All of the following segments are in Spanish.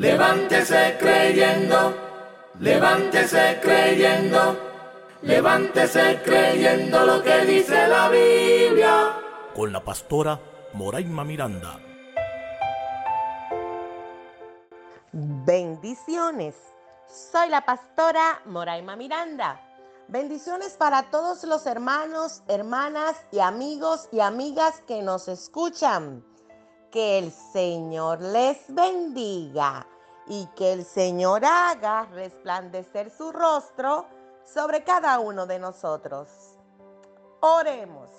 Levántese creyendo, levántese creyendo, levántese creyendo lo que dice la Biblia. Con la pastora Moraima Miranda. Bendiciones. Soy la pastora Moraima Miranda. Bendiciones para todos los hermanos, hermanas y amigos y amigas que nos escuchan. Que el Señor les bendiga y que el Señor haga resplandecer su rostro sobre cada uno de nosotros. Oremos.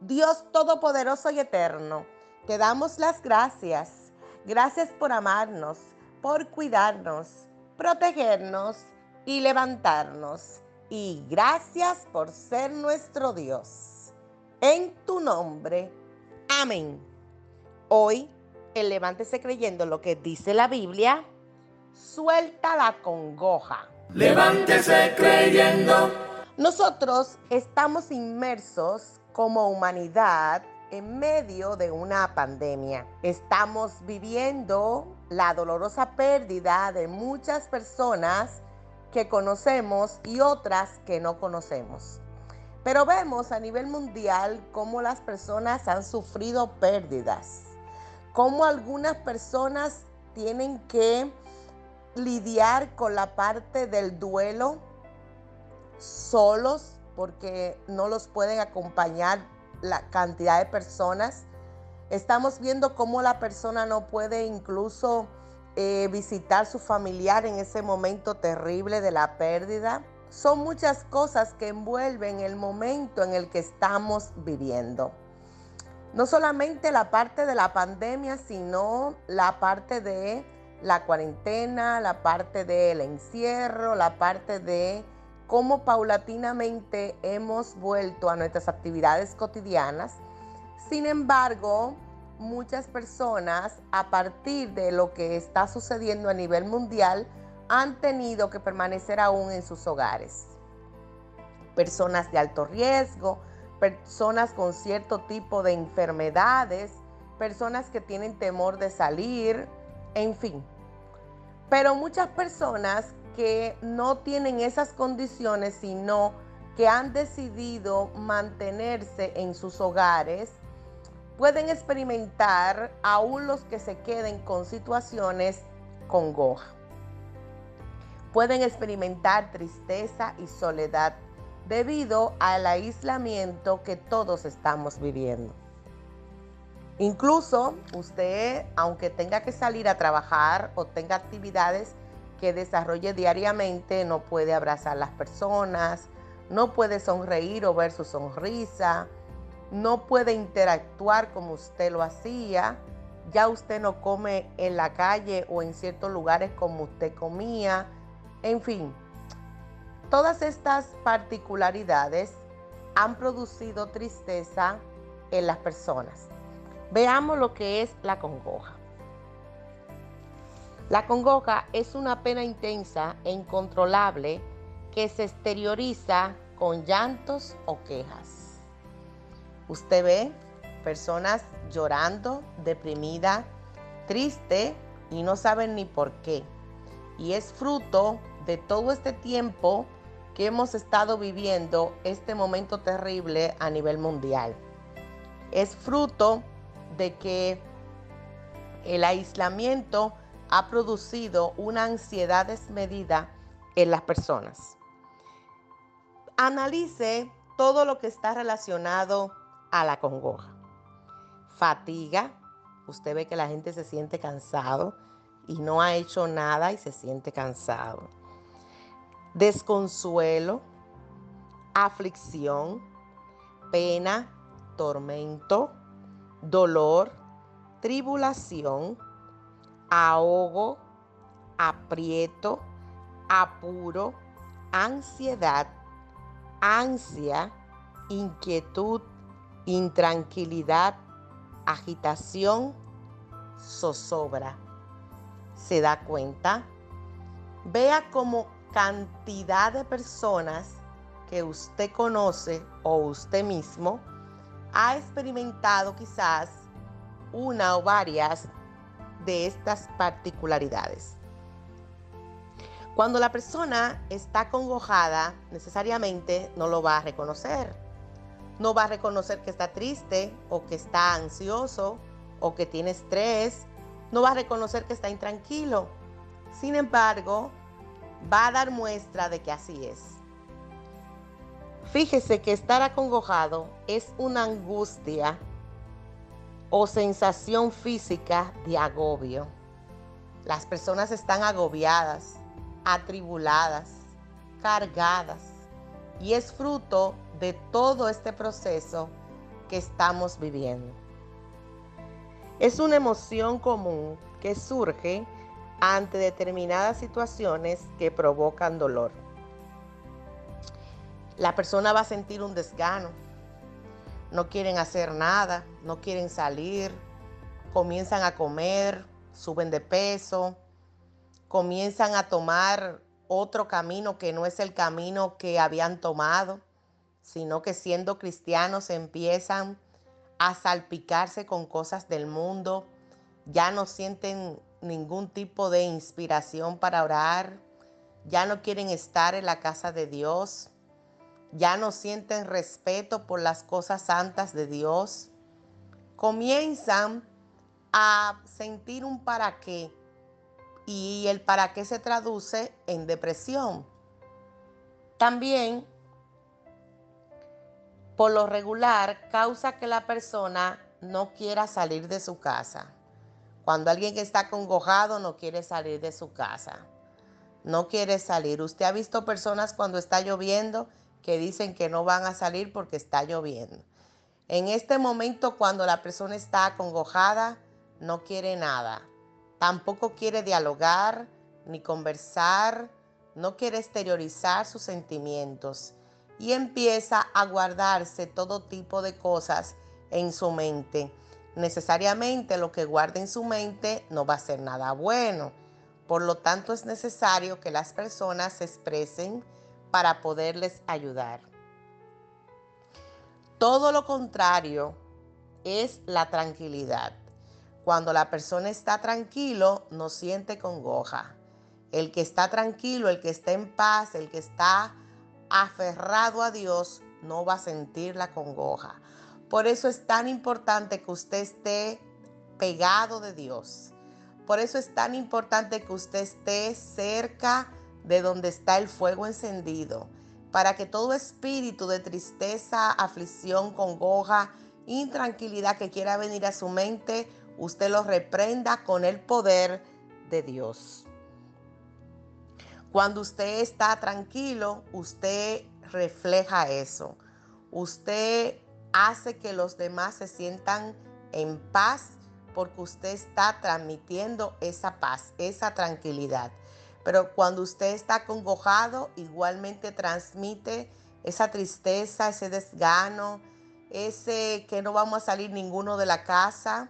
Dios Todopoderoso y Eterno, te damos las gracias. Gracias por amarnos, por cuidarnos, protegernos y levantarnos. Y gracias por ser nuestro Dios. En tu nombre. Amén. Hoy, el levántese creyendo lo que dice la Biblia, suelta la congoja. Levántese creyendo. Nosotros estamos inmersos como humanidad en medio de una pandemia. Estamos viviendo la dolorosa pérdida de muchas personas que conocemos y otras que no conocemos. Pero vemos a nivel mundial cómo las personas han sufrido pérdidas, cómo algunas personas tienen que lidiar con la parte del duelo solos porque no los pueden acompañar la cantidad de personas. Estamos viendo cómo la persona no puede incluso eh, visitar su familiar en ese momento terrible de la pérdida son muchas cosas que envuelven el momento en el que estamos viviendo. No solamente la parte de la pandemia, sino la parte de la cuarentena, la parte del encierro, la parte de cómo paulatinamente hemos vuelto a nuestras actividades cotidianas. Sin embargo, muchas personas, a partir de lo que está sucediendo a nivel mundial, han tenido que permanecer aún en sus hogares. Personas de alto riesgo, personas con cierto tipo de enfermedades, personas que tienen temor de salir, en fin. Pero muchas personas que no tienen esas condiciones, sino que han decidido mantenerse en sus hogares, pueden experimentar aún los que se queden con situaciones congoja pueden experimentar tristeza y soledad debido al aislamiento que todos estamos viviendo. Incluso usted, aunque tenga que salir a trabajar o tenga actividades que desarrolle diariamente, no puede abrazar a las personas, no puede sonreír o ver su sonrisa, no puede interactuar como usted lo hacía, ya usted no come en la calle o en ciertos lugares como usted comía, en fin, todas estas particularidades han producido tristeza en las personas. Veamos lo que es la congoja. La congoja es una pena intensa e incontrolable que se exterioriza con llantos o quejas. Usted ve personas llorando, deprimida, triste y no saben ni por qué. Y es fruto de todo este tiempo que hemos estado viviendo este momento terrible a nivel mundial. Es fruto de que el aislamiento ha producido una ansiedad desmedida en las personas. Analice todo lo que está relacionado a la congoja. Fatiga, usted ve que la gente se siente cansado y no ha hecho nada y se siente cansado desconsuelo, aflicción, pena, tormento, dolor, tribulación, ahogo, aprieto, apuro, ansiedad, ansia, inquietud, intranquilidad, agitación, zozobra. ¿Se da cuenta? Vea cómo cantidad de personas que usted conoce o usted mismo ha experimentado quizás una o varias de estas particularidades. Cuando la persona está congojada, necesariamente no lo va a reconocer. No va a reconocer que está triste o que está ansioso o que tiene estrés. No va a reconocer que está intranquilo. Sin embargo, va a dar muestra de que así es. Fíjese que estar acongojado es una angustia o sensación física de agobio. Las personas están agobiadas, atribuladas, cargadas y es fruto de todo este proceso que estamos viviendo. Es una emoción común que surge ante determinadas situaciones que provocan dolor. La persona va a sentir un desgano, no quieren hacer nada, no quieren salir, comienzan a comer, suben de peso, comienzan a tomar otro camino que no es el camino que habían tomado, sino que siendo cristianos empiezan a salpicarse con cosas del mundo, ya no sienten ningún tipo de inspiración para orar, ya no quieren estar en la casa de Dios, ya no sienten respeto por las cosas santas de Dios, comienzan a sentir un para qué y el para qué se traduce en depresión. También, por lo regular, causa que la persona no quiera salir de su casa. Cuando alguien está congojado no quiere salir de su casa. No quiere salir. Usted ha visto personas cuando está lloviendo que dicen que no van a salir porque está lloviendo. En este momento, cuando la persona está acongojada, no quiere nada Tampoco quiere dialogar ni conversar, no quiere exteriorizar sus sentimientos y empieza a guardarse todo tipo de cosas en su mente. Necesariamente lo que guarde en su mente no va a ser nada bueno. Por lo tanto es necesario que las personas se expresen para poderles ayudar. Todo lo contrario es la tranquilidad. Cuando la persona está tranquilo, no siente congoja. El que está tranquilo, el que está en paz, el que está aferrado a Dios, no va a sentir la congoja. Por eso es tan importante que usted esté pegado de Dios. Por eso es tan importante que usted esté cerca de donde está el fuego encendido, para que todo espíritu de tristeza, aflicción, congoja, intranquilidad que quiera venir a su mente, usted lo reprenda con el poder de Dios. Cuando usted está tranquilo, usted refleja eso. Usted hace que los demás se sientan en paz porque usted está transmitiendo esa paz, esa tranquilidad. Pero cuando usted está congojado, igualmente transmite esa tristeza, ese desgano, ese que no vamos a salir ninguno de la casa.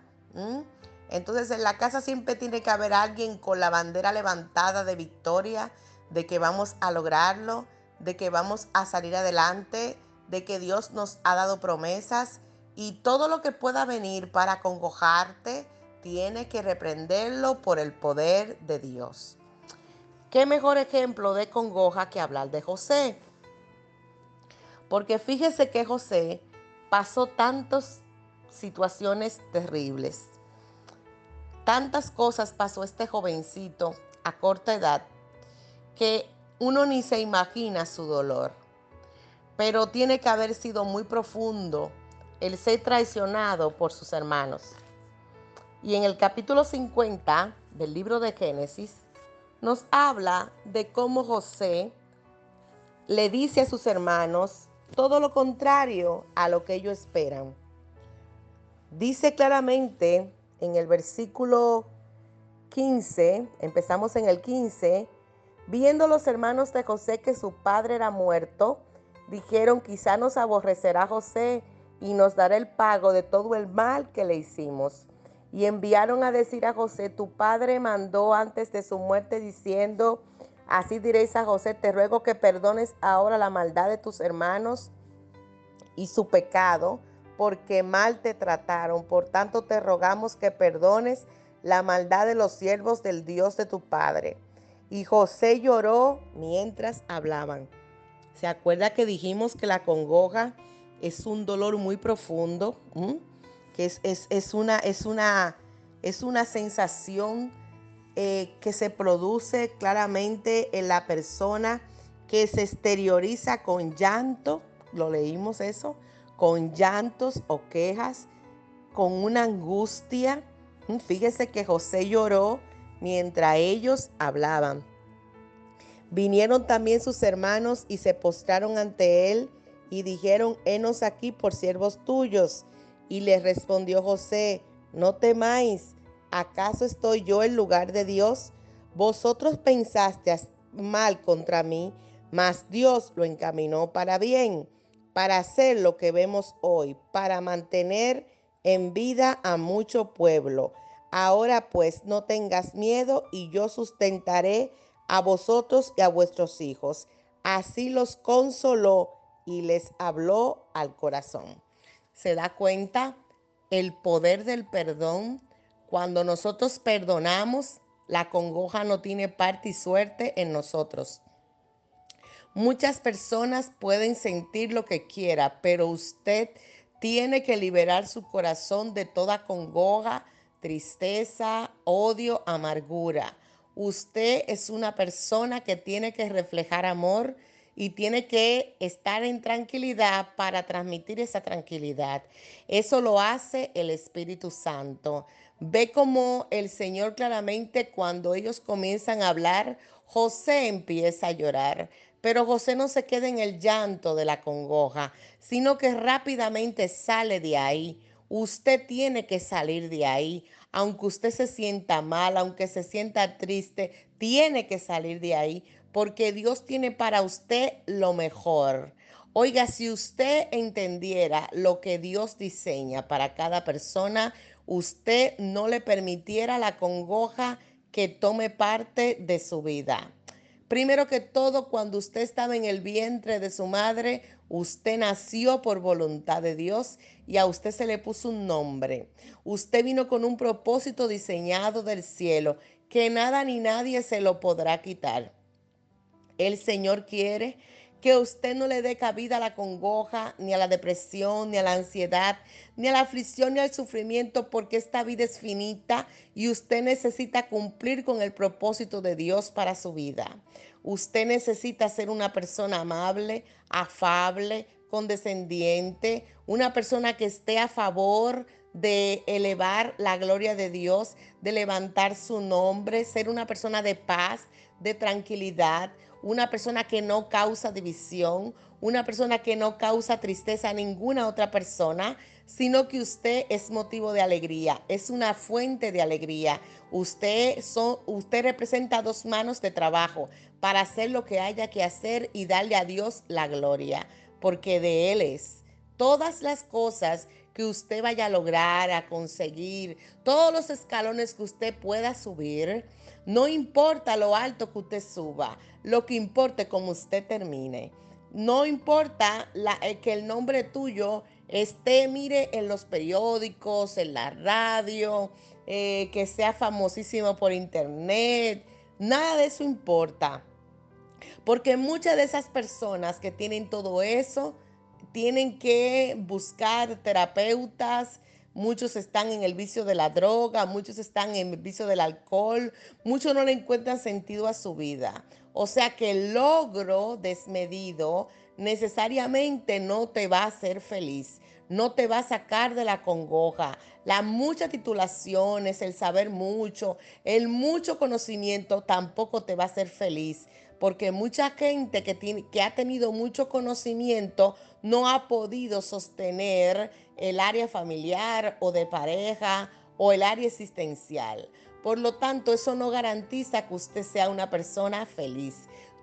Entonces en la casa siempre tiene que haber alguien con la bandera levantada de victoria, de que vamos a lograrlo, de que vamos a salir adelante, de que Dios nos ha dado promesas y todo lo que pueda venir para congojarte, tiene que reprenderlo por el poder de Dios. ¿Qué mejor ejemplo de congoja que hablar de José? Porque fíjese que José pasó tantos situaciones terribles. Tantas cosas pasó este jovencito a corta edad que uno ni se imagina su dolor. Pero tiene que haber sido muy profundo el ser traicionado por sus hermanos. Y en el capítulo 50 del libro de Génesis nos habla de cómo José le dice a sus hermanos todo lo contrario a lo que ellos esperan. Dice claramente en el versículo 15, empezamos en el 15, viendo los hermanos de José que su padre era muerto, dijeron, quizá nos aborrecerá José y nos dará el pago de todo el mal que le hicimos. Y enviaron a decir a José, tu padre mandó antes de su muerte diciendo, así diréis a José, te ruego que perdones ahora la maldad de tus hermanos y su pecado porque mal te trataron. Por tanto, te rogamos que perdones la maldad de los siervos del Dios de tu padre. Y José lloró mientras hablaban. ¿Se acuerda que dijimos que la congoja es un dolor muy profundo? Que es, una, es, una, es una sensación eh, que se produce claramente en la persona que se exterioriza con llanto, lo leímos eso, con llantos o quejas, con una angustia. Fíjese que José lloró mientras ellos hablaban. Vinieron también sus hermanos y se postraron ante él y dijeron, henos aquí por siervos tuyos. Y les respondió José, no temáis, ¿acaso estoy yo en lugar de Dios? Vosotros pensaste mal contra mí, mas Dios lo encaminó para bien, para hacer lo que vemos hoy, para mantener en vida a mucho pueblo. Ahora pues no tengas miedo y yo sustentaré a vosotros y a vuestros hijos. Así los consoló y les habló al corazón. ¿Se da cuenta el poder del perdón? Cuando nosotros perdonamos, la congoja no tiene parte y suerte en nosotros. Muchas personas pueden sentir lo que quiera, pero usted tiene que liberar su corazón de toda congoja, tristeza, odio, amargura. Usted es una persona que tiene que reflejar amor y tiene que estar en tranquilidad para transmitir esa tranquilidad. Eso lo hace el Espíritu Santo. Ve como el Señor claramente cuando ellos comienzan a hablar, José empieza a llorar. Pero José no se queda en el llanto de la congoja, sino que rápidamente sale de ahí. Usted tiene que salir de ahí aunque usted se sienta mal, aunque se sienta triste, tiene que salir de ahí porque Dios tiene para usted lo mejor. Oiga, si usted entendiera lo que Dios diseña para cada persona, usted no le permitiera la congoja que tome parte de su vida. Primero que todo, cuando usted estaba en el vientre de su madre, usted nació por voluntad de Dios y a usted se le puso un nombre. Usted vino con un propósito diseñado del cielo que nada ni nadie se lo podrá quitar. El Señor quiere que usted no le dé cabida a la congoja, ni a la depresión, ni a la ansiedad, ni a la aflicción, ni al sufrimiento, porque esta vida es finita y usted necesita cumplir con el propósito de Dios para su vida. Usted necesita ser una persona amable, afable, condescendiente, una persona que esté a favor de elevar la gloria de Dios, de levantar su nombre, ser una persona de paz, de tranquilidad, una persona que no causa división, una persona que no causa tristeza a ninguna otra persona, sino que usted es motivo de alegría, es una fuente de alegría. Usted, son, usted representa dos manos de trabajo para hacer lo que haya que hacer y darle a Dios la gloria, porque de Él es. Todas las cosas que usted vaya a lograr, a conseguir, todos los escalones que usted pueda subir, no importa lo alto que usted suba, lo que importa es cómo usted termine. No importa eh, que el nombre tuyo esté, mire, en los periódicos, en la radio, eh, que sea famosísimo por internet. Nada de eso importa. Porque muchas de esas personas que tienen todo eso tienen que buscar terapeutas, muchos están en el vicio de la droga, muchos están en el vicio del alcohol, muchos no le encuentran sentido a su vida. O sea que el logro desmedido necesariamente no te va a hacer feliz, no te va a sacar de la congoja. Las muchas titulaciones, el saber mucho, el mucho conocimiento tampoco te va a hacer feliz porque mucha gente que, tiene, que ha tenido mucho conocimiento no ha podido sostener el área familiar o de pareja o el área existencial. Por lo tanto, eso no garantiza que usted sea una persona feliz.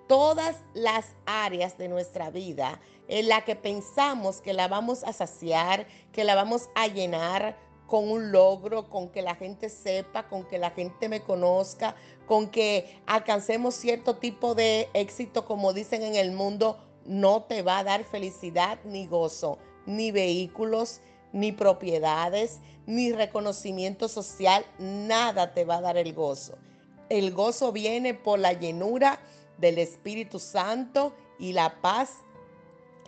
Todas las áreas de nuestra vida en la que pensamos que la vamos a saciar, que la vamos a llenar, con un logro, con que la gente sepa, con que la gente me conozca, con que alcancemos cierto tipo de éxito, como dicen en el mundo, no te va a dar felicidad ni gozo, ni vehículos, ni propiedades, ni reconocimiento social, nada te va a dar el gozo. El gozo viene por la llenura del Espíritu Santo y la paz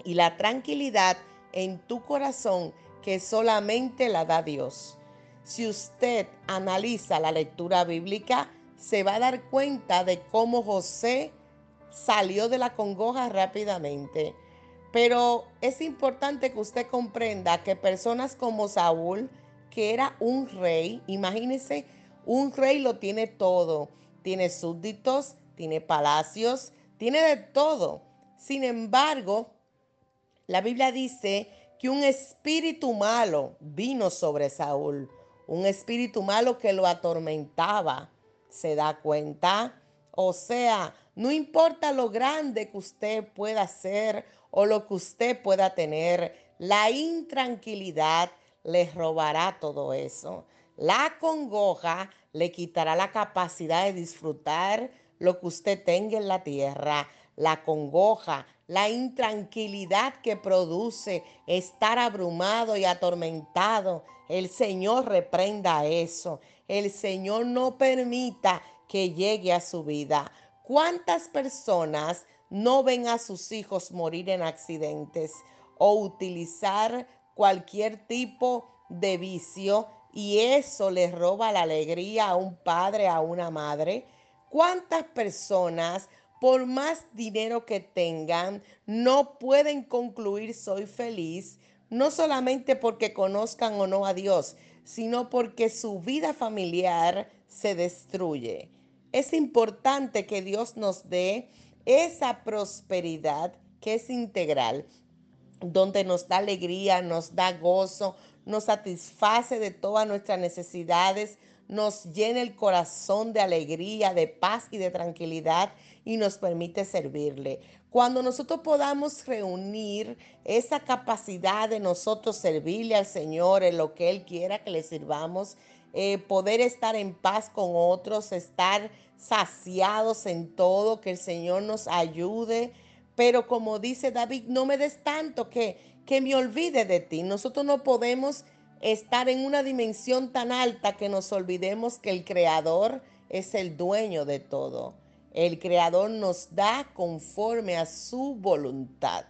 y la tranquilidad en tu corazón que solamente la da Dios. Si usted analiza la lectura bíblica, se va a dar cuenta de cómo José salió de la congoja rápidamente. Pero es importante que usted comprenda que personas como Saúl, que era un rey, imagínense, un rey lo tiene todo. Tiene súbditos, tiene palacios, tiene de todo. Sin embargo, la Biblia dice que un espíritu malo vino sobre Saúl, un espíritu malo que lo atormentaba. ¿Se da cuenta? O sea, no importa lo grande que usted pueda ser o lo que usted pueda tener, la intranquilidad le robará todo eso. La congoja le quitará la capacidad de disfrutar lo que usted tenga en la tierra. La congoja la intranquilidad que produce estar abrumado y atormentado. El Señor reprenda eso. El Señor no permita que llegue a su vida. ¿Cuántas personas no ven a sus hijos morir en accidentes o utilizar cualquier tipo de vicio y eso les roba la alegría a un padre, a una madre? ¿Cuántas personas por más dinero que tengan, no pueden concluir soy feliz, no solamente porque conozcan o no a Dios, sino porque su vida familiar se destruye. Es importante que Dios nos dé esa prosperidad que es integral, donde nos da alegría, nos da gozo, nos satisface de todas nuestras necesidades, nos llena el corazón de alegría, de paz y de tranquilidad y nos permite servirle. Cuando nosotros podamos reunir esa capacidad de nosotros servirle al Señor en lo que Él quiera que le sirvamos, eh, poder estar en paz con otros, estar saciados en todo, que el Señor nos ayude. Pero como dice David, no me des tanto que, que me olvide de ti. Nosotros no podemos estar en una dimensión tan alta que nos olvidemos que el Creador es el dueño de todo. El Creador nos da conforme a su voluntad.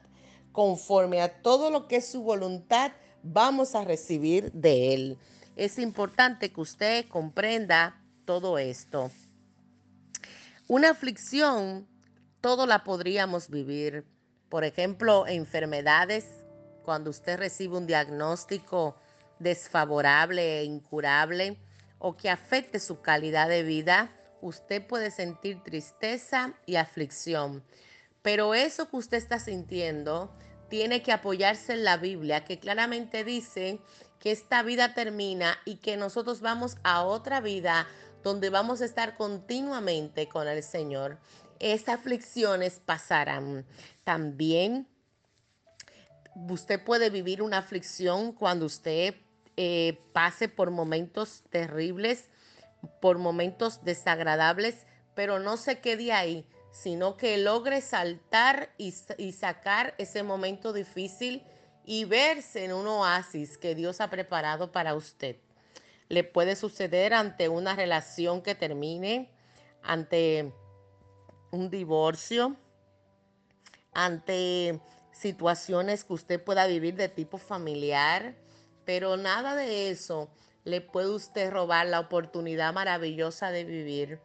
Conforme a todo lo que es su voluntad, vamos a recibir de Él. Es importante que usted comprenda todo esto. Una aflicción, todo la podríamos vivir. Por ejemplo, enfermedades, cuando usted recibe un diagnóstico desfavorable e incurable o que afecte su calidad de vida, usted puede sentir tristeza y aflicción. Pero eso que usted está sintiendo tiene que apoyarse en la Biblia, que claramente dice que esta vida termina y que nosotros vamos a otra vida donde vamos a estar continuamente con el Señor. Esas aflicciones pasarán. También usted puede vivir una aflicción cuando usted eh, pase por momentos terribles, por momentos desagradables, pero no se quede ahí, sino que logre saltar y, y sacar ese momento difícil y verse en un oasis que Dios ha preparado para usted. Le puede suceder ante una relación que termine, ante un divorcio, ante situaciones que usted pueda vivir de tipo familiar, pero nada de eso le puede usted robar la oportunidad maravillosa de vivir.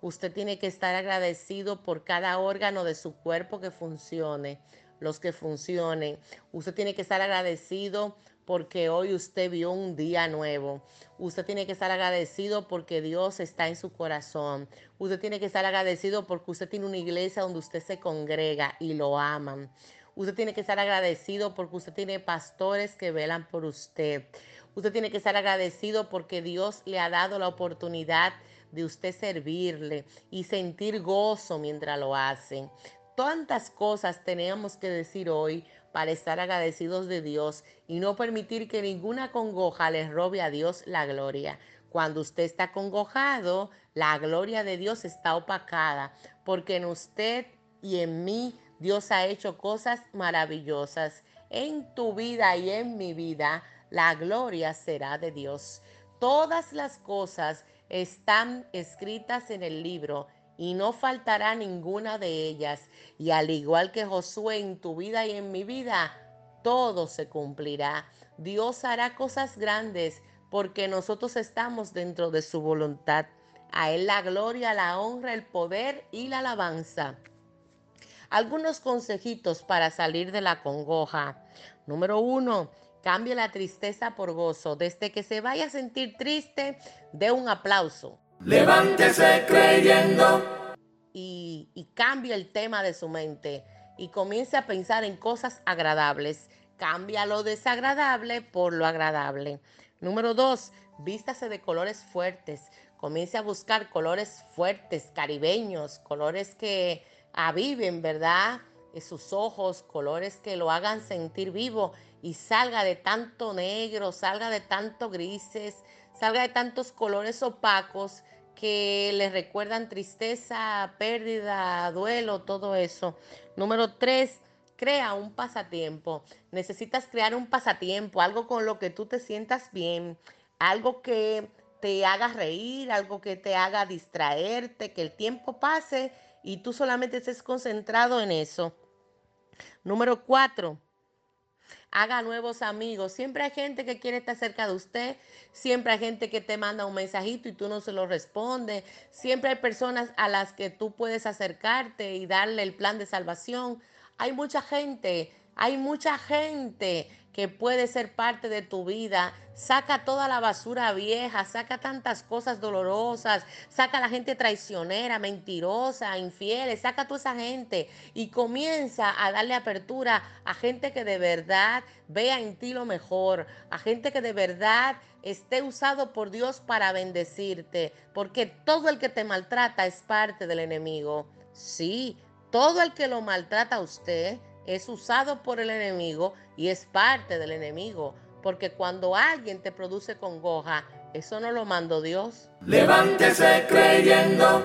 Usted tiene que estar agradecido por cada órgano de su cuerpo que funcione, los que funcionen. Usted tiene que estar agradecido porque hoy usted vio un día nuevo. Usted tiene que estar agradecido porque Dios está en su corazón. Usted tiene que estar agradecido porque usted tiene una iglesia donde usted se congrega y lo aman. Usted tiene que estar agradecido porque usted tiene pastores que velan por usted. Usted tiene que estar agradecido porque Dios le ha dado la oportunidad de usted servirle y sentir gozo mientras lo hace. Tantas cosas tenemos que decir hoy para estar agradecidos de Dios y no permitir que ninguna congoja le robe a Dios la gloria. Cuando usted está congojado, la gloria de Dios está opacada, porque en usted y en mí Dios ha hecho cosas maravillosas. En tu vida y en mi vida, la gloria será de Dios. Todas las cosas están escritas en el libro y no faltará ninguna de ellas. Y al igual que Josué en tu vida y en mi vida, todo se cumplirá. Dios hará cosas grandes porque nosotros estamos dentro de su voluntad. A Él la gloria, la honra, el poder y la alabanza. Algunos consejitos para salir de la congoja. Número uno, cambie la tristeza por gozo. Desde que se vaya a sentir triste, dé un aplauso. Levántese creyendo. Y, y cambie el tema de su mente y comience a pensar en cosas agradables. Cambia lo desagradable por lo agradable. Número dos, vístase de colores fuertes. Comience a buscar colores fuertes, caribeños, colores que aviven, ¿verdad? Sus ojos, colores que lo hagan sentir vivo y salga de tanto negro, salga de tanto grises, salga de tantos colores opacos que le recuerdan tristeza, pérdida, duelo, todo eso. Número tres, crea un pasatiempo. Necesitas crear un pasatiempo, algo con lo que tú te sientas bien, algo que te haga reír, algo que te haga distraerte, que el tiempo pase y tú solamente estés concentrado en eso. Número cuatro, haga nuevos amigos. Siempre hay gente que quiere estar cerca de usted, siempre hay gente que te manda un mensajito y tú no se lo respondes, siempre hay personas a las que tú puedes acercarte y darle el plan de salvación. Hay mucha gente, hay mucha gente que puede ser parte de tu vida. Saca toda la basura vieja, saca tantas cosas dolorosas, saca la gente traicionera, mentirosa, infiel, saca a toda esa gente y comienza a darle apertura a gente que de verdad vea en ti lo mejor, a gente que de verdad esté usado por Dios para bendecirte, porque todo el que te maltrata es parte del enemigo. Sí, todo el que lo maltrata a usted es usado por el enemigo y es parte del enemigo. Porque cuando alguien te produce congoja, eso no lo mandó Dios. Levántese creyendo.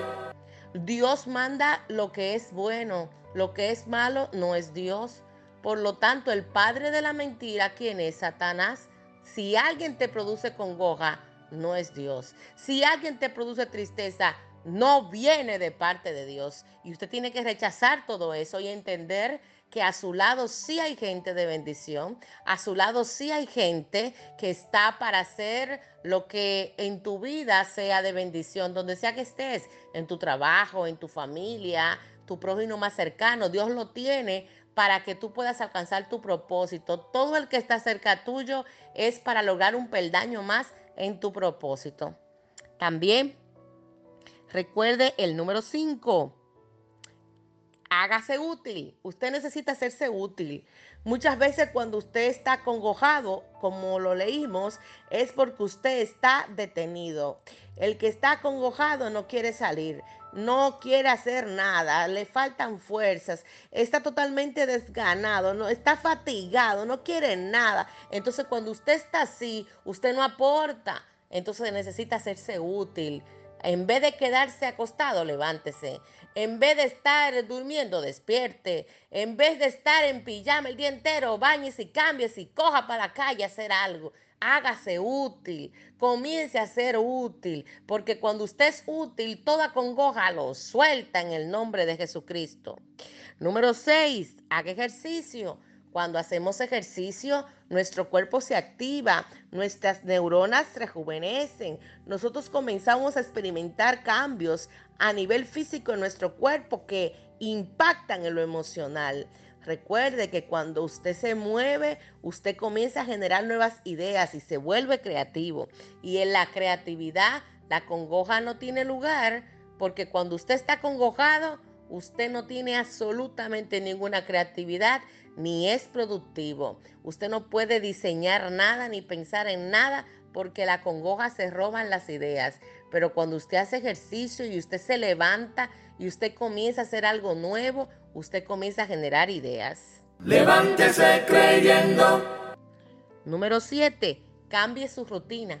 Dios manda lo que es bueno, lo que es malo no es Dios. Por lo tanto, el padre de la mentira, quien es Satanás, si alguien te produce congoja, no es Dios. Si alguien te produce tristeza, no viene de parte de Dios. Y usted tiene que rechazar todo eso y entender que a su lado sí hay gente de bendición, a su lado sí hay gente que está para hacer lo que en tu vida sea de bendición, donde sea que estés, en tu trabajo, en tu familia, tu prójimo más cercano, Dios lo tiene para que tú puedas alcanzar tu propósito. Todo el que está cerca tuyo es para lograr un peldaño más en tu propósito. También recuerde el número 5 hágase útil. Usted necesita hacerse útil. Muchas veces cuando usted está congojado, como lo leímos, es porque usted está detenido. El que está congojado no quiere salir, no quiere hacer nada, le faltan fuerzas, está totalmente desganado, no está fatigado, no quiere nada. Entonces cuando usted está así, usted no aporta. Entonces necesita hacerse útil. En vez de quedarse acostado, levántese. En vez de estar durmiendo, despierte. En vez de estar en pijama el día entero, bañese y cámbiese y coja para la calle a hacer algo. Hágase útil, comience a ser útil, porque cuando usted es útil, toda congoja lo suelta en el nombre de Jesucristo. Número 6, haga ejercicio. Cuando hacemos ejercicio, nuestro cuerpo se activa, nuestras neuronas rejuvenecen, nosotros comenzamos a experimentar cambios a nivel físico en nuestro cuerpo que impactan en lo emocional. Recuerde que cuando usted se mueve, usted comienza a generar nuevas ideas y se vuelve creativo. Y en la creatividad, la congoja no tiene lugar porque cuando usted está congojado, usted no tiene absolutamente ninguna creatividad ni es productivo. Usted no puede diseñar nada ni pensar en nada porque la congoja se roban las ideas. Pero cuando usted hace ejercicio y usted se levanta y usted comienza a hacer algo nuevo, usted comienza a generar ideas. Levántese creyendo. Número 7. Cambie su rutina.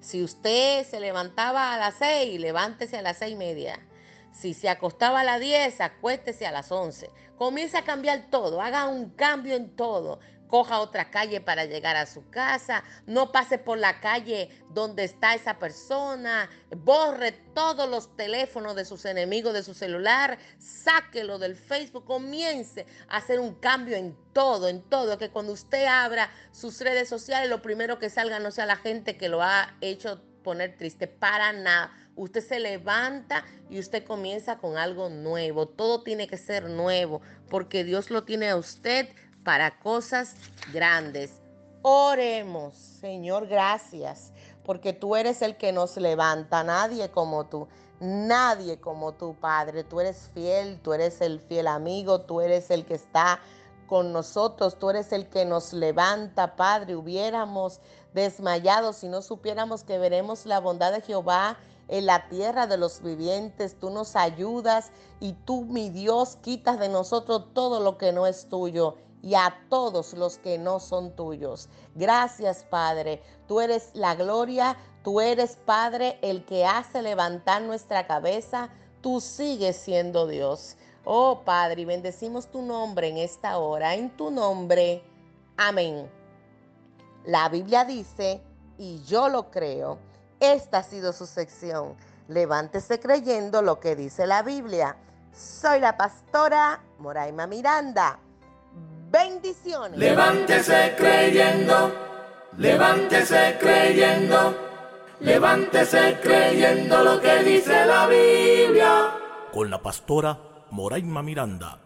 Si usted se levantaba a las 6, levántese a las seis y media. Si se acostaba a las 10, acuéstese a las 11. Comienza a cambiar todo, haga un cambio en todo. coja otra calle para llegar a su casa, no pase por la calle donde está esa persona, borre todos los teléfonos de sus enemigos de su celular, sáquelo del Facebook, comience a hacer un cambio en todo, en todo, que cuando usted abra sus redes sociales, lo primero que salga no sea la gente que lo ha hecho poner triste, para nada. Usted se levanta y usted comienza con algo nuevo. Todo tiene que ser nuevo porque Dios lo tiene a usted para cosas grandes. Oremos, Señor, gracias, porque tú eres el que nos levanta, nadie como tú, nadie como tú, Padre. Tú eres fiel, tú eres el fiel amigo, tú eres el que está con nosotros, tú eres el que nos levanta, Padre. Hubiéramos desmayado si no supiéramos que veremos la bondad de Jehová en la tierra de los vivientes. Tú nos ayudas y tú, mi Dios, quitas de nosotros todo lo que no es tuyo y a todos los que no son tuyos. Gracias, Padre. Tú eres la gloria, tú eres, Padre, el que hace levantar nuestra cabeza. Tú sigues siendo Dios. Oh, Padre, bendecimos tu nombre en esta hora, en tu nombre. Amén. La Biblia dice, y yo lo creo, esta ha sido su sección. Levántese creyendo lo que dice la Biblia. Soy la pastora Moraima Miranda. Bendiciones. Levántese creyendo, levántese creyendo, levántese creyendo lo que dice la Biblia. Con la pastora Moraima Miranda.